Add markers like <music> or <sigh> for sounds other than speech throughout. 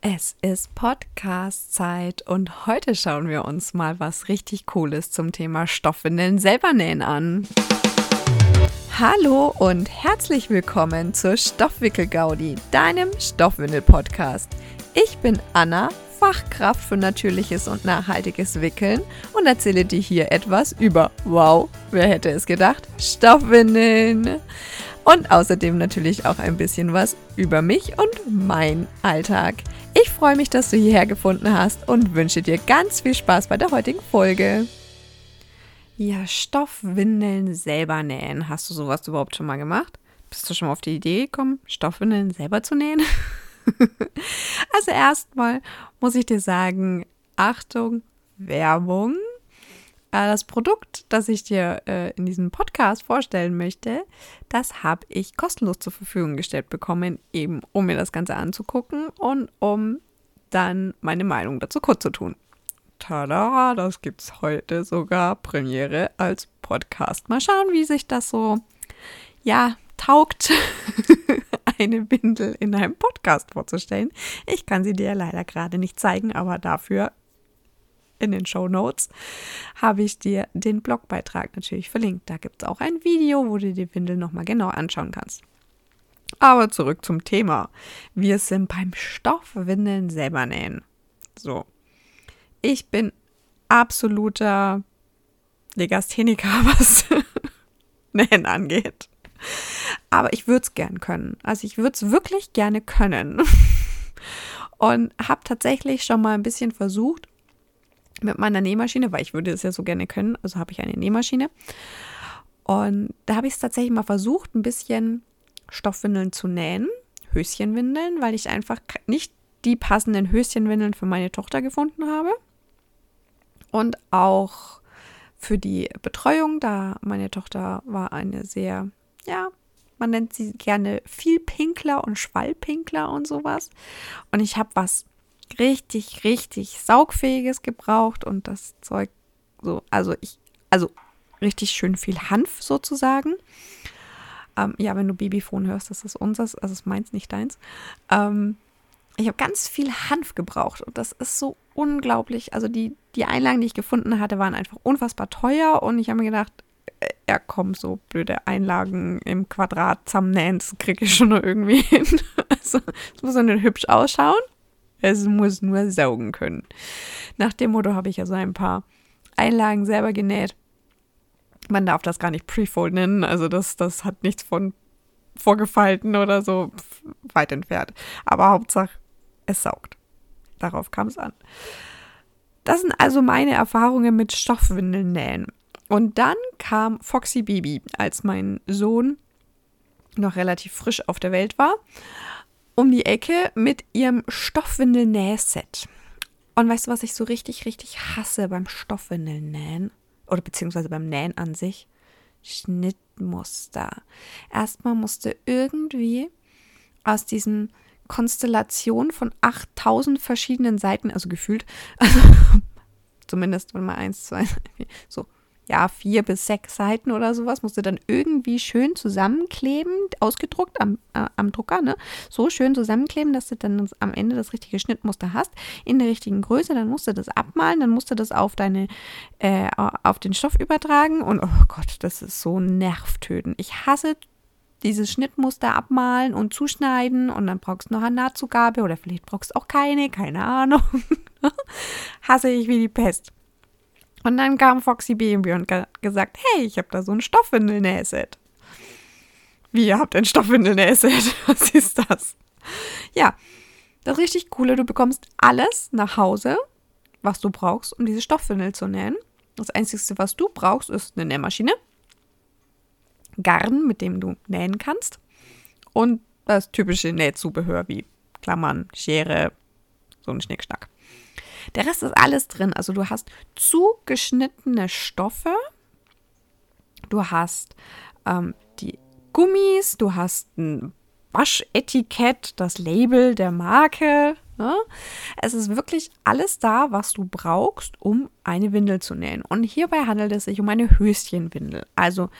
Es ist Podcast-Zeit und heute schauen wir uns mal was richtig Cooles zum Thema Stoffwindeln selber nähen an. Hallo und herzlich willkommen zur Stoffwickel-Gaudi, deinem Stoffwindel-Podcast. Ich bin Anna, Fachkraft für natürliches und nachhaltiges Wickeln und erzähle dir hier etwas über, wow, wer hätte es gedacht, Stoffwindeln. Und außerdem natürlich auch ein bisschen was über mich und mein Alltag. Ich freue mich, dass du hierher gefunden hast und wünsche dir ganz viel Spaß bei der heutigen Folge. Ja, Stoffwindeln selber nähen. Hast du sowas überhaupt schon mal gemacht? Bist du schon mal auf die Idee gekommen, Stoffwindeln selber zu nähen? <laughs> also erstmal muss ich dir sagen, Achtung, Werbung. Äh, das Produkt, das ich dir äh, in diesem Podcast vorstellen möchte, das habe ich kostenlos zur Verfügung gestellt bekommen, eben um mir das Ganze anzugucken und um dann meine Meinung dazu kundzutun. Tada, das gibt es heute sogar Premiere als Podcast. Mal schauen, wie sich das so, ja, taugt, <laughs> eine Windel in einem Podcast vorzustellen. Ich kann sie dir leider gerade nicht zeigen, aber dafür in den Show Notes habe ich dir den Blogbeitrag natürlich verlinkt. Da gibt es auch ein Video, wo du die Windel nochmal genau anschauen kannst. Aber zurück zum Thema. Wir sind beim Stoffwindeln selber nähen. So. Ich bin absoluter Legastheniker, <laughs> was <laughs> Nähen angeht. Aber ich würde es gern können. Also ich würde es wirklich gerne können. <laughs> Und habe tatsächlich schon mal ein bisschen versucht, mit meiner Nähmaschine, weil ich würde es ja so gerne können, also habe ich eine Nähmaschine. Und da habe ich es tatsächlich mal versucht, ein bisschen Stoffwindeln zu nähen, Höschenwindeln, weil ich einfach nicht die passenden Höschenwindeln für meine Tochter gefunden habe. Und auch für die Betreuung, da meine Tochter war eine sehr, ja, man nennt sie gerne viel Pinkler und Schwallpinkler und sowas. Und ich habe was richtig, richtig saugfähiges gebraucht und das Zeug so, also ich, also richtig schön viel Hanf sozusagen. Ähm, ja, wenn du Babyphone hörst, das ist unseres, also ist meins, nicht deins. Ähm, ich habe ganz viel Hanf gebraucht und das ist so unglaublich. Also die, die Einlagen, die ich gefunden hatte, waren einfach unfassbar teuer und ich habe mir gedacht, äh, ja komm, so blöde Einlagen im Quadrat zusammennähen, das kriege ich schon noch irgendwie <laughs> hin. Also es muss dann hübsch ausschauen es muss nur saugen können. Nach dem Motto habe ich ja so ein paar Einlagen selber genäht. Man darf das gar nicht Prefold nennen, also das, das hat nichts von vorgefalten oder so, weit entfernt. Aber Hauptsache, es saugt. Darauf kam es an. Das sind also meine Erfahrungen mit Stoffwindeln nähen. Und dann kam Foxy Baby, als mein Sohn noch relativ frisch auf der Welt war um die Ecke mit ihrem Stoffwindel-Nähset. Und weißt du, was ich so richtig, richtig hasse beim Stoffwindeln-Nähen? Oder beziehungsweise beim Nähen an sich? Schnittmuster. Erstmal musste irgendwie aus diesen Konstellationen von 8000 verschiedenen Seiten, also gefühlt, <laughs> also zumindest mal eins, zwei, so ja, vier bis sechs Seiten oder sowas, musst du dann irgendwie schön zusammenkleben, ausgedruckt am, äh, am Drucker, ne? So schön zusammenkleben, dass du dann am Ende das richtige Schnittmuster hast, in der richtigen Größe, dann musst du das abmalen, dann musst du das auf deine, äh, auf den Stoff übertragen und oh Gott, das ist so nervtötend. Ich hasse dieses Schnittmuster abmalen und zuschneiden und dann brauchst du noch eine Nahtzugabe oder vielleicht brauchst du auch keine, keine Ahnung. <laughs> hasse ich wie die Pest. Und dann kam Foxy Baby und ge gesagt, hey, ich habe da so ein Stoffwindel-Nähset. Wie, ihr habt ein Stoffwindel-Nähset? <laughs> Was ist das? Ja, das richtig Coole, du bekommst alles nach Hause, was du brauchst, um diese Stoffwindel zu nähen. Das Einzige, was du brauchst, ist eine Nähmaschine, Garn, mit dem du nähen kannst und das typische Nähzubehör wie Klammern, Schere, so ein Schnickschnack. Der Rest ist alles drin. Also du hast zugeschnittene Stoffe, du hast ähm, die Gummis, du hast ein Waschetikett, das Label der Marke. Ne? Es ist wirklich alles da, was du brauchst, um eine Windel zu nähen. Und hierbei handelt es sich um eine Höschenwindel, also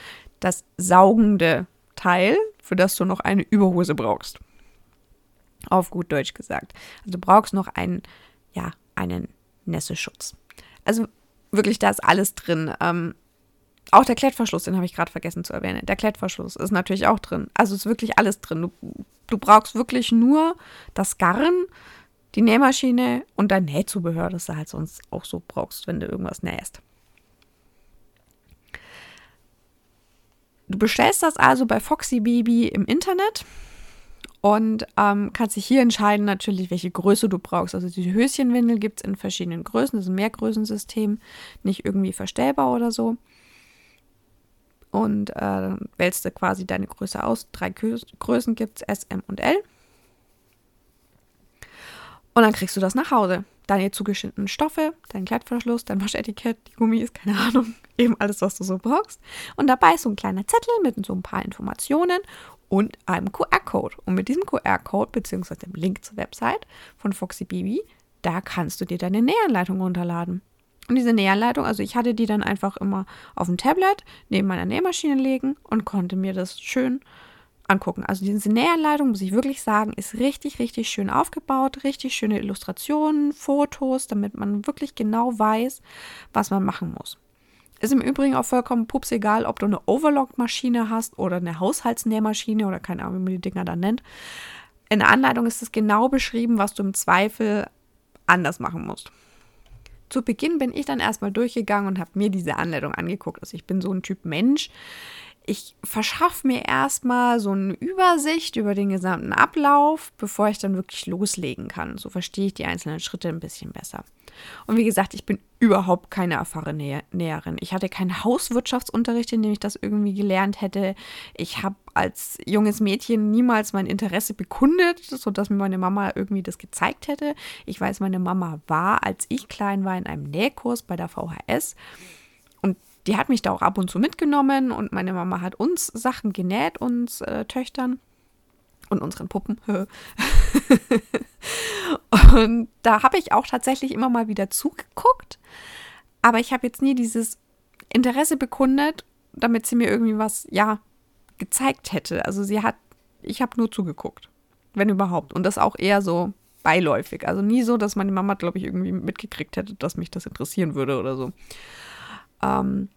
das saugende Teil, für das du noch eine Überhose brauchst. Auf gut Deutsch gesagt. Also du brauchst noch einen, ja, einen Nässeschutz. Also wirklich, da ist alles drin. Ähm, auch der Klettverschluss, den habe ich gerade vergessen zu erwähnen. Der Klettverschluss ist natürlich auch drin. Also ist wirklich alles drin. Du, du brauchst wirklich nur das Garn, die Nähmaschine und dein Nähzubehör, das du halt sonst auch so brauchst, wenn du irgendwas nähst. Du bestellst das also bei Foxy Baby im Internet und ähm, kannst dich hier entscheiden, natürlich, welche Größe du brauchst. Also die Höschenwindel gibt es in verschiedenen Größen, das ist ein Mehrgrößensystem, nicht irgendwie verstellbar oder so. Und äh, wählst du quasi deine Größe aus. Drei Größen gibt es, S, M und L. Und dann kriegst du das nach Hause. Deine zugeschnittenen Stoffe, dein Kleidverschluss, dein Waschetikett, die Gummis, keine Ahnung, <laughs> eben alles, was du so brauchst. Und dabei ist so ein kleiner Zettel mit so ein paar Informationen und einem QR-Code. Und mit diesem QR-Code bzw. dem Link zur Website von Foxy Baby, da kannst du dir deine Nähanleitung runterladen. Und diese Nähanleitung, also ich hatte die dann einfach immer auf dem Tablet neben meiner Nähmaschine legen und konnte mir das schön angucken. Also diese Nähanleitung, muss ich wirklich sagen, ist richtig, richtig schön aufgebaut, richtig schöne Illustrationen, Fotos, damit man wirklich genau weiß, was man machen muss. Ist im Übrigen auch vollkommen pups egal, ob du eine Overlock-Maschine hast oder eine Haushaltsnähmaschine oder keine Ahnung, wie man die Dinger dann nennt. In der Anleitung ist es genau beschrieben, was du im Zweifel anders machen musst. Zu Beginn bin ich dann erstmal durchgegangen und habe mir diese Anleitung angeguckt. Also ich bin so ein Typ Mensch ich verschaffe mir erstmal so eine Übersicht über den gesamten Ablauf, bevor ich dann wirklich loslegen kann. So verstehe ich die einzelnen Schritte ein bisschen besser. Und wie gesagt, ich bin überhaupt keine erfahrene Näherin. Ich hatte keinen Hauswirtschaftsunterricht, in dem ich das irgendwie gelernt hätte. Ich habe als junges Mädchen niemals mein Interesse bekundet, sodass mir meine Mama irgendwie das gezeigt hätte. Ich weiß, meine Mama war, als ich klein war, in einem Nähkurs bei der VHS die hat mich da auch ab und zu mitgenommen und meine Mama hat uns Sachen genäht, uns äh, Töchtern und unseren Puppen. <laughs> und da habe ich auch tatsächlich immer mal wieder zugeguckt, aber ich habe jetzt nie dieses Interesse bekundet, damit sie mir irgendwie was, ja, gezeigt hätte. Also sie hat, ich habe nur zugeguckt, wenn überhaupt. Und das auch eher so beiläufig. Also nie so, dass meine Mama, glaube ich, irgendwie mitgekriegt hätte, dass mich das interessieren würde oder so. Ähm,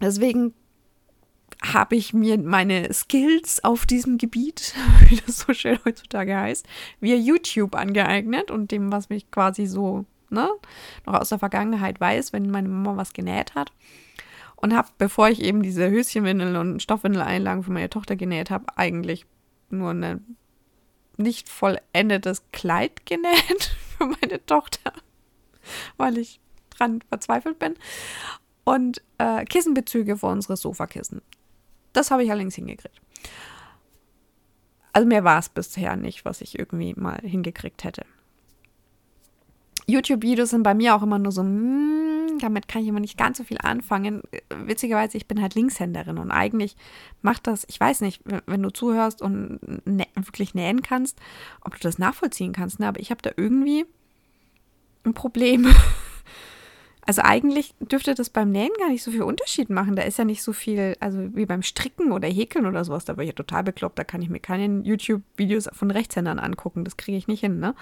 Deswegen habe ich mir meine Skills auf diesem Gebiet, <laughs> wie das so schön heutzutage heißt, via YouTube angeeignet und dem, was mich quasi so ne, noch aus der Vergangenheit weiß, wenn meine Mama was genäht hat. Und habe, bevor ich eben diese Höschenwindel und Stoffwindeleinlagen für meine Tochter genäht habe, eigentlich nur ein nicht vollendetes Kleid <laughs> genäht für meine Tochter, weil ich dran verzweifelt bin und äh, Kissenbezüge für unsere Sofakissen. Das habe ich allerdings hingekriegt. Also mehr war es bisher nicht, was ich irgendwie mal hingekriegt hätte. YouTube-Videos sind bei mir auch immer nur so, mm, damit kann ich immer nicht ganz so viel anfangen. Witzigerweise, ich bin halt Linkshänderin und eigentlich macht das, ich weiß nicht, wenn du zuhörst und nä wirklich nähen kannst, ob du das nachvollziehen kannst, ne? aber ich habe da irgendwie ein Problem. <laughs> Also eigentlich dürfte das beim Nähen gar nicht so viel Unterschied machen. Da ist ja nicht so viel, also wie beim Stricken oder Häkeln oder sowas. Da war ich ja total bekloppt. Da kann ich mir keine YouTube-Videos von Rechtshändern angucken. Das kriege ich nicht hin, ne?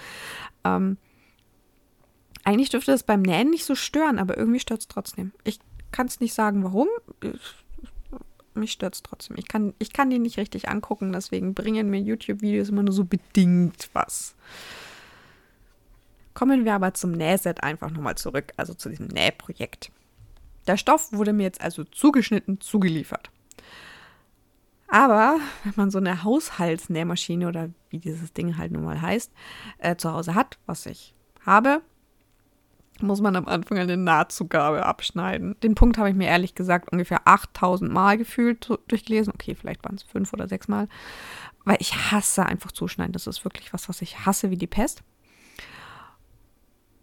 Ähm, eigentlich dürfte das beim Nähen nicht so stören, aber irgendwie stört es trotzdem. Ich kann es nicht sagen, warum. Mich stört es trotzdem. Ich kann, ich kann die nicht richtig angucken, deswegen bringen mir YouTube-Videos immer nur so bedingt was. Kommen wir aber zum Nähset einfach nochmal zurück, also zu diesem Nähprojekt. Der Stoff wurde mir jetzt also zugeschnitten, zugeliefert. Aber wenn man so eine Haushaltsnähmaschine oder wie dieses Ding halt nun mal heißt, äh, zu Hause hat, was ich habe, muss man am Anfang eine Nahtzugabe abschneiden. Den Punkt habe ich mir ehrlich gesagt ungefähr 8000 Mal gefühlt durchgelesen. Okay, vielleicht waren es fünf oder sechs Mal. Weil ich hasse einfach zuschneiden. Das ist wirklich was, was ich hasse wie die Pest.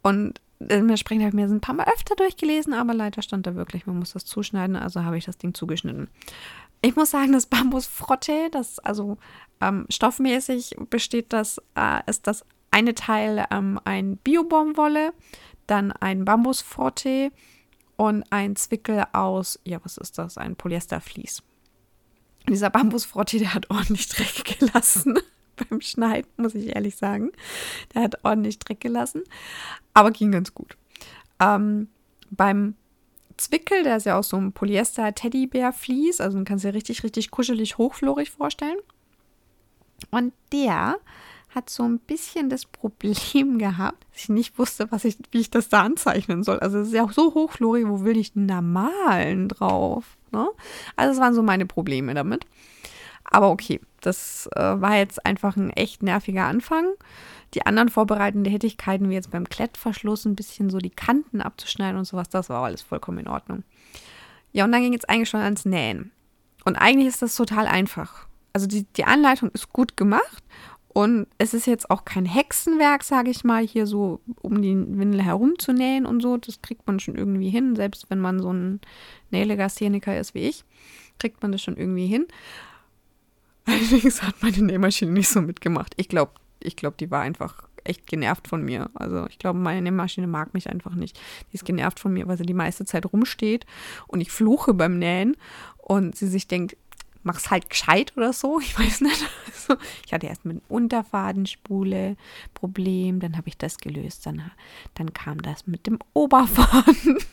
Und dementsprechend habe ich mir das ein paar Mal öfter durchgelesen, aber leider stand da wirklich, man muss das zuschneiden, also habe ich das Ding zugeschnitten. Ich muss sagen, das Bambusfrotte, das also ähm, stoffmäßig besteht das, äh, ist das eine Teil ähm, ein Biobaumwolle, dann ein Bambusfrotte und ein Zwickel aus, ja, was ist das? Ein Polyestervlies. Dieser Bambusfrotte, der hat ordentlich Dreck gelassen. <laughs> beim Schneiden, muss ich ehrlich sagen. Der hat ordentlich Dreck gelassen, aber ging ganz gut. Ähm, beim Zwickel, der ist ja aus so einem Polyester-Teddybär-Vlies, also man kann es ja richtig, richtig kuschelig, hochflorig vorstellen. Und der hat so ein bisschen das Problem <laughs> gehabt, dass ich nicht wusste, was ich, wie ich das da anzeichnen soll. Also es ist ja auch so hochflorig, wo will ich denn da drauf? Ne? Also das waren so meine Probleme damit. Aber okay, das äh, war jetzt einfach ein echt nerviger Anfang. Die anderen vorbereitenden Tätigkeiten, wie jetzt beim Klettverschluss, ein bisschen so die Kanten abzuschneiden und sowas, das war alles vollkommen in Ordnung. Ja, und dann ging jetzt eigentlich schon ans Nähen. Und eigentlich ist das total einfach. Also die, die Anleitung ist gut gemacht und es ist jetzt auch kein Hexenwerk, sage ich mal, hier so um die Windel herumzunähen und so. Das kriegt man schon irgendwie hin, selbst wenn man so ein Nählegastheniker ist wie ich, kriegt man das schon irgendwie hin. Allerdings hat meine Nähmaschine nicht so mitgemacht. Ich glaube, ich glaube, die war einfach echt genervt von mir. Also ich glaube, meine Nähmaschine mag mich einfach nicht. Die ist genervt von mir, weil sie die meiste Zeit rumsteht und ich fluche beim Nähen und sie sich denkt, mach's halt gescheit oder so. Ich weiß nicht. Also, ich hatte erst mit dem Unterfadenspule Problem, dann habe ich das gelöst. Dann, dann kam das mit dem Oberfaden. <laughs>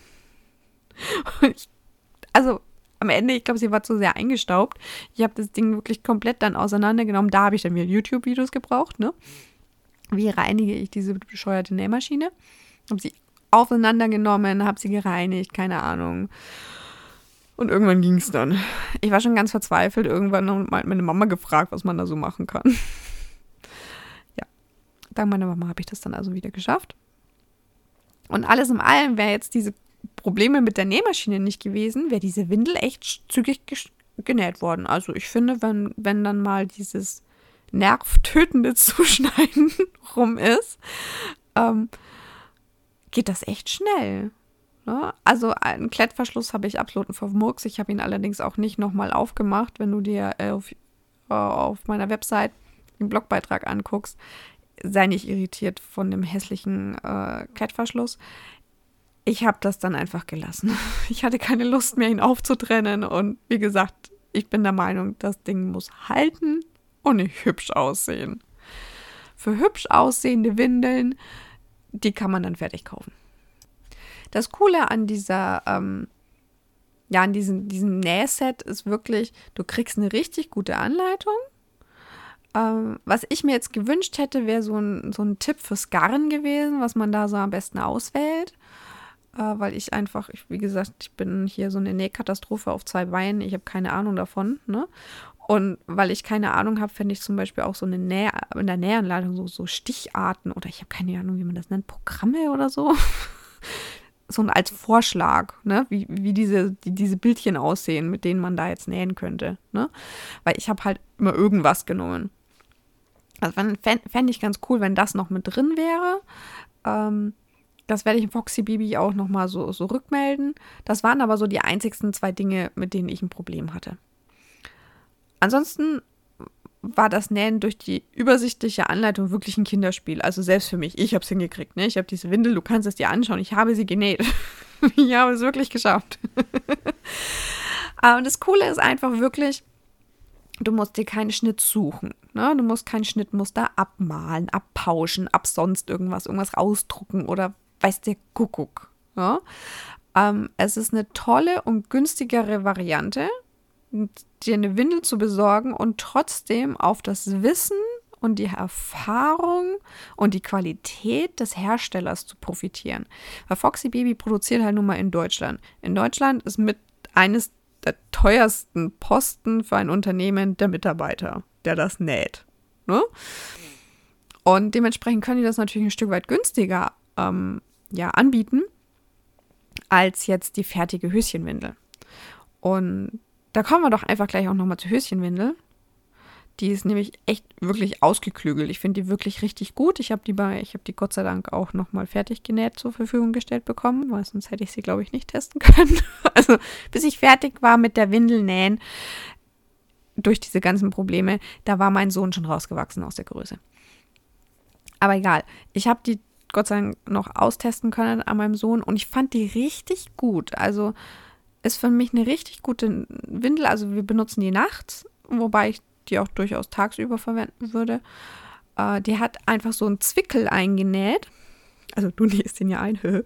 Ich, also am Ende, ich glaube, sie war zu sehr eingestaubt. Ich habe das Ding wirklich komplett dann auseinandergenommen. Da habe ich dann wieder YouTube-Videos gebraucht, ne? Wie reinige ich diese bescheuerte Nähmaschine? Habe sie auseinandergenommen, habe sie gereinigt, keine Ahnung. Und irgendwann ging es dann. Ich war schon ganz verzweifelt irgendwann und meine Mama gefragt, was man da so machen kann. ja, dank meiner Mama habe ich das dann also wieder geschafft. Und alles in allem wäre jetzt diese Probleme mit der Nähmaschine nicht gewesen, wäre diese Windel echt zügig genäht worden. Also ich finde, wenn, wenn dann mal dieses nervtötende <laughs> Zuschneiden <laughs> rum ist, ähm, geht das echt schnell. Ne? Also einen Klettverschluss habe ich absoluten Vermurks. Ich habe ihn allerdings auch nicht nochmal aufgemacht, wenn du dir äh, auf, äh, auf meiner Website den Blogbeitrag anguckst. Sei nicht irritiert von dem hässlichen äh, Klettverschluss. Ich habe das dann einfach gelassen. <laughs> Ich hatte keine Lust mehr, ihn aufzutrennen. Und wie gesagt, ich bin der Meinung, das Ding muss halten und nicht hübsch aussehen. Für hübsch aussehende Windeln, die kann man dann fertig kaufen. Das Coole an dieser, ähm, ja, an diesem, diesem Nähset ist wirklich, du kriegst eine richtig gute Anleitung. Ähm, was ich mir jetzt gewünscht hätte, wäre so ein, so ein Tipp fürs Garn gewesen, was man da so am besten auswählt. Äh, weil ich einfach, ich, wie gesagt, ich bin hier so eine Nähkatastrophe auf zwei Beinen. Ich habe keine Ahnung davon. Ne? Und weil ich keine Ahnung habe, fände ich zum Beispiel auch so eine Näh in der Nähanleitung so, so Sticharten oder ich habe keine Ahnung, wie man das nennt, Programme oder so. <laughs> so als Vorschlag, ne, wie, wie diese, die, diese Bildchen aussehen, mit denen man da jetzt nähen könnte, ne? Weil ich habe halt immer irgendwas genommen. Also fände ich ganz cool, wenn das noch mit drin wäre. Ähm, das werde ich im Foxy Baby auch nochmal so, so rückmelden. Das waren aber so die einzigsten zwei Dinge, mit denen ich ein Problem hatte. Ansonsten war das Nähen durch die übersichtliche Anleitung wirklich ein Kinderspiel. Also selbst für mich. Ich habe es hingekriegt. Ne? Ich habe diese Windel, du kannst es dir anschauen. Ich habe sie genäht. <laughs> ich habe es wirklich geschafft. <laughs> Und das Coole ist einfach wirklich, du musst dir keinen Schnitt suchen. Ne? Du musst kein Schnittmuster abmalen, abpauschen, ab sonst irgendwas, irgendwas ausdrucken oder weiß der Kuckuck. Ja? Ähm, es ist eine tolle und günstigere Variante dir eine Windel zu besorgen und trotzdem auf das Wissen und die Erfahrung und die Qualität des Herstellers zu profitieren. Weil Foxy Baby produziert halt nun mal in Deutschland. In Deutschland ist mit eines der teuersten Posten für ein Unternehmen der Mitarbeiter, der das näht. Ne? Und dementsprechend können die das natürlich ein Stück weit günstiger ähm, ja, anbieten als jetzt die fertige Höschenwindel. Und da kommen wir doch einfach gleich auch nochmal zur Höschenwindel. Die ist nämlich echt wirklich ausgeklügelt. Ich finde die wirklich richtig gut. Ich habe die bei, ich habe die Gott sei Dank auch nochmal fertig genäht zur Verfügung gestellt bekommen, weil sonst hätte ich sie, glaube ich, nicht testen <laughs> können. Also bis ich fertig war mit der Windel nähen, durch diese ganzen Probleme, da war mein Sohn schon rausgewachsen aus der Größe. Aber egal. Ich habe die Gott sei Dank noch austesten können an meinem Sohn und ich fand die richtig gut. Also ist für mich eine richtig gute Windel. Also wir benutzen die nachts, wobei ich die auch durchaus tagsüber verwenden würde. Äh, die hat einfach so einen Zwickel eingenäht. Also du <laughs> nähst den ja ein, <laughs>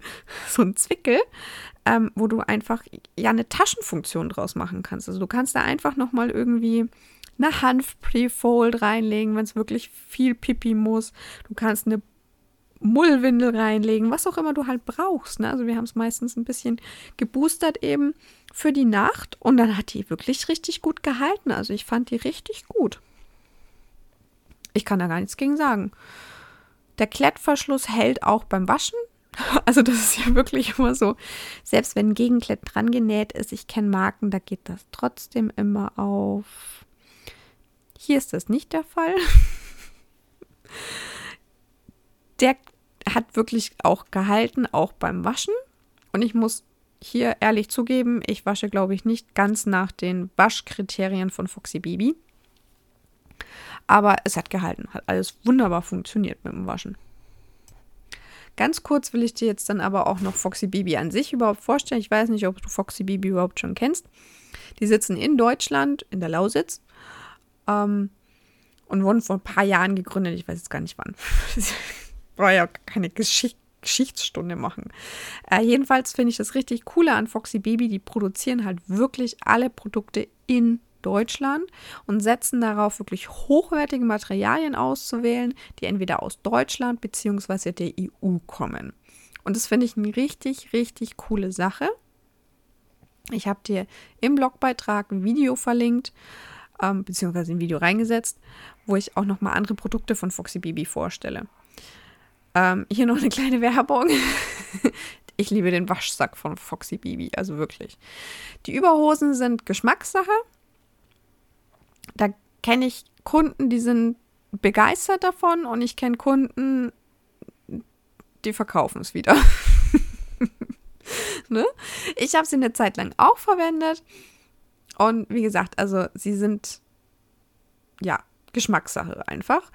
so ein Zwickel, ähm, wo du einfach ja eine Taschenfunktion draus machen kannst. Also du kannst da einfach nochmal irgendwie eine Hanf-Pre-Fold reinlegen, wenn es wirklich viel Pipi muss. Du kannst eine Mullwindel reinlegen, was auch immer du halt brauchst. Ne? Also wir haben es meistens ein bisschen geboostert eben für die Nacht und dann hat die wirklich richtig gut gehalten. Also ich fand die richtig gut. Ich kann da gar nichts gegen sagen. Der Klettverschluss hält auch beim Waschen. <laughs> Also das ist ja wirklich immer so. Selbst wenn ein Gegenklett dran genäht ist, ich kenne Marken, da geht das trotzdem immer auf. Hier ist das nicht der Fall. <laughs> Der hat wirklich auch gehalten, auch beim Waschen. Und ich muss hier ehrlich zugeben, ich wasche, glaube ich, nicht ganz nach den Waschkriterien von Foxy Baby. Aber es hat gehalten, hat alles wunderbar funktioniert mit dem Waschen. Ganz kurz will ich dir jetzt dann aber auch noch Foxy Baby an sich überhaupt vorstellen. Ich weiß nicht, ob du Foxy Baby überhaupt schon kennst. Die sitzen in Deutschland, in der Lausitz. Ähm, und wurden vor ein paar Jahren gegründet. Ich weiß jetzt gar nicht wann. <laughs> brauche ja keine Geschichte. Geschichtsstunde machen. Äh, jedenfalls finde ich das richtig coole an Foxy Baby. Die produzieren halt wirklich alle Produkte in Deutschland und setzen darauf, wirklich hochwertige Materialien auszuwählen, die entweder aus Deutschland bzw. der EU kommen. Und das finde ich eine richtig, richtig coole Sache. Ich habe dir im Blogbeitrag ein Video verlinkt, ähm, beziehungsweise ein Video reingesetzt, wo ich auch nochmal andere Produkte von Foxy Baby vorstelle. Ähm, hier noch eine kleine Werbung. ich liebe den Waschsack von Foxy Baby, also wirklich. Die Überhosen sind Geschmackssache. Da kenne ich Kunden, die sind begeistert davon und ich kenne Kunden, die verkaufen es wieder. <laughs> ne? Ich habe sie eine Zeit lang auch verwendet und wie gesagt, also sie sind ja Geschmackssache einfach.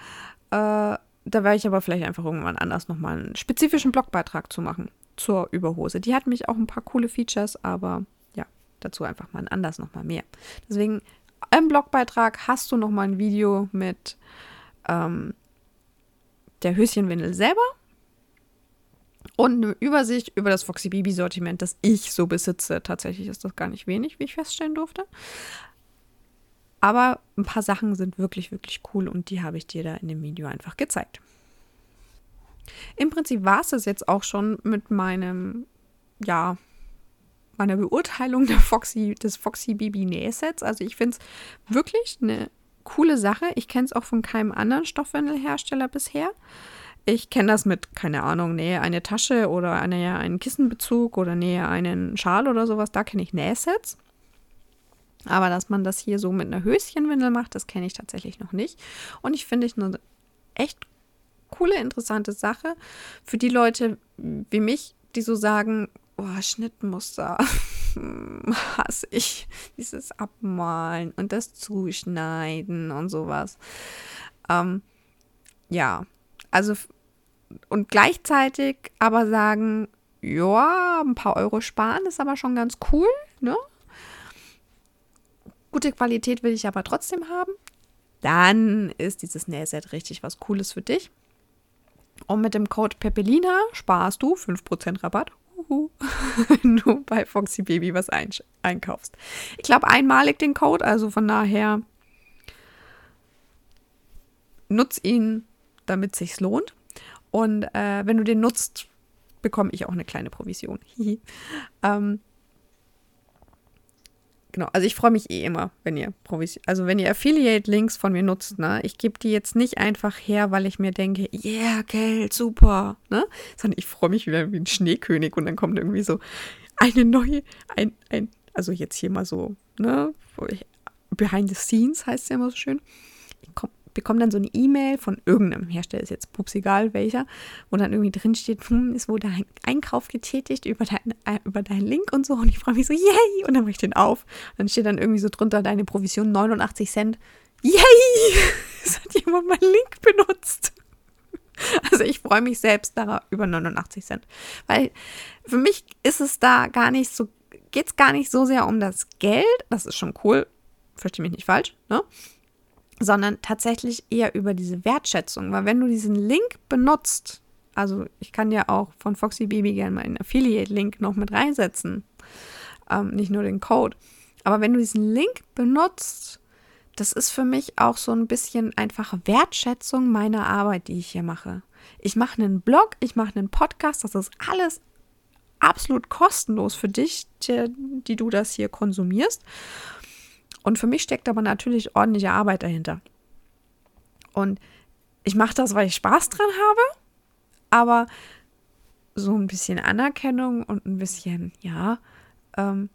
Äh, da werde ich aber vielleicht einfach irgendwann anders nochmal einen spezifischen Blogbeitrag zu machen zur Überhose. Die hat mich auch ein paar coole Features, aber ja, dazu einfach mal anders nochmal mehr. Deswegen im Blogbeitrag hast du nochmal ein Video mit ähm, der Höschenwindel selber und eine Übersicht über das Foxy Baby Sortiment, das ich so besitze. Tatsächlich ist das gar nicht wenig, wie ich feststellen durfte. Aber ein paar Sachen sind wirklich, wirklich cool und die habe ich dir da in dem Video einfach gezeigt. Im Prinzip war es das jetzt auch schon mit meinem, ja, meiner Beurteilung der Foxy, des Foxy Baby Nähsets. Also ich finde es wirklich eine coole Sache. Ich kenne es auch von keinem anderen Stoffwindelhersteller bisher. Ich kenne das mit, keine Ahnung, nähe eine Tasche oder eine, einen Kissenbezug oder nähe einen Schal oder sowas. Da kenne ich Nähsets. Aber dass man das hier so mit einer Höschenwindel macht, das kenne ich tatsächlich noch nicht. Und ich finde ich eine echt coole, interessante Sache für die Leute wie mich, die so sagen, oh, Schnittmuster <laughs> hasse ich. Dieses Abmalen und das Zuschneiden und sowas. Ähm, ja, also und gleichzeitig aber sagen, ja, ein paar Euro sparen ist aber schon ganz cool, ne? Gute Qualität will ich aber trotzdem haben. Dann ist dieses Nähset richtig was Cooles für dich. Und mit dem Code Pepelina sparst du 5% Rabatt, <laughs> wenn du bei Foxy Baby was einkaufst. Ich glaube einmalig den Code, also von daher nutz ihn, damit sich lohnt. Und äh, wenn du den nutzt, bekomme ich auch eine kleine Provision. <laughs> ähm, Genau, also ich freue mich eh immer, wenn ihr Provision, also wenn ihr Affiliate-Links von mir nutzt, ne? Ich gebe die jetzt nicht einfach her, weil ich mir denke, yeah, Geld, super, ne? Sondern ich freue mich wieder wie ein Schneekönig und dann kommt irgendwie so eine neue, ein, ein, also jetzt hier mal so, ne? Behind the scenes heißt es ja immer so schön. Bekomme dann so eine E-Mail von irgendeinem Hersteller, ist jetzt pups egal welcher, wo dann irgendwie drin steht, hm, ist wohl dein Einkauf getätigt über, dein, äh, über deinen Link und so. Und ich freue mich so, yay! Und dann mache ich den auf. Und dann steht dann irgendwie so drunter, deine Provision 89 Cent. Yay! <laughs> Es hat jemand meinen Link benutzt. Also ich freue mich selbst darüber über 89 Cent. Weil für mich ist es da gar nicht so, geht es gar nicht so sehr um das Geld. Das ist schon cool. Verstehe mich nicht falsch, ne? Sondern tatsächlich eher über diese Wertschätzung. Weil wenn du diesen Link benutzt, also ich kann ja auch von Foxy Baby gerne meinen Affiliate-Link noch mit reinsetzen, ähm, nicht nur den Code. Aber wenn du diesen Link benutzt, das ist für mich auch so ein bisschen einfach Wertschätzung meiner Arbeit, die ich hier mache. Ich mache einen Blog, ich mache einen Podcast, das ist alles absolut kostenlos für dich, die, die du das hier konsumierst. Und für mich steckt aber natürlich ordentliche Arbeit dahinter. Und ich mache das, weil ich Spaß dran habe, aber so ein bisschen Anerkennung und ein bisschen, ja, ähm,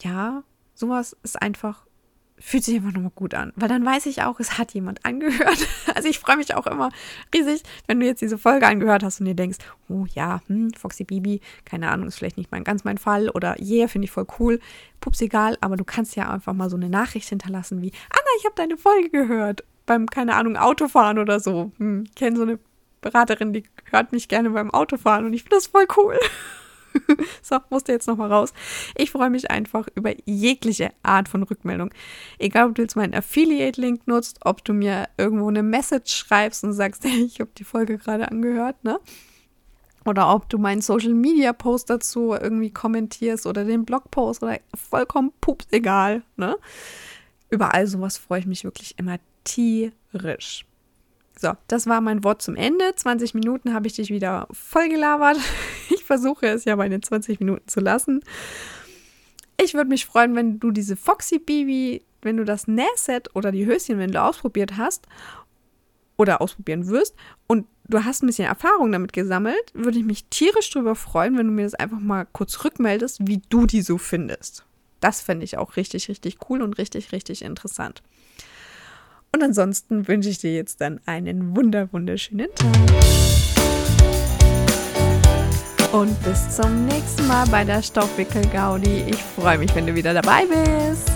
ja, sowas ist einfach fühlt sich einfach nochmal gut an, weil dann weiß ich auch, es hat jemand angehört. <laughs> Also ich freue mich auch immer riesig, wenn du jetzt diese Folge angehört hast und dir denkst, oh ja, hm, Foxy Bibi, keine Ahnung, ist vielleicht nicht mein, ganz mein Fall oder yeah, finde ich voll cool, pups egal, aber du kannst ja einfach mal so eine Nachricht hinterlassen wie, Anna, ich habe deine Folge gehört beim, keine Ahnung, Autofahren oder so. Hm, ich kenne so eine Beraterin, die hört mich gerne beim Autofahren und ich finde das voll cool. <laughs> <laughs> so, musste jetzt nochmal raus. Ich freue mich einfach über jegliche Art von Rückmeldung. Egal, ob du jetzt meinen Affiliate-Link nutzt, ob du mir irgendwo eine Message schreibst und sagst, <laughs> hey, ich habe die Folge gerade angehört, ne? Oder ob du meinen Social Media Post dazu irgendwie kommentierst oder den Blogpost oder vollkommen pups egal, ne? Über all sowas freue ich mich wirklich immer tierisch. So, das war mein Wort zum Ende. 20 Minuten habe ich dich wieder voll gelabert. <laughs> Ich versuche es ja bei den 20 Minuten zu lassen. Ich würde mich freuen, wenn du diese Foxy Baby, wenn du das Nähset oder die Höschen, wenn du ausprobiert hast oder ausprobieren wirst und du hast ein bisschen Erfahrung damit gesammelt, würde ich mich tierisch darüber freuen, wenn du mir das einfach mal kurz rückmeldest, wie du die so findest. Das fände ich auch richtig, richtig cool und richtig, richtig interessant. Und ansonsten wünsche ich dir jetzt dann einen wunder wunderschönen Tag. Und bis zum nächsten Mal bei der Stoffwickel-Gaudi. Ich freue mich, wenn du wieder dabei bist.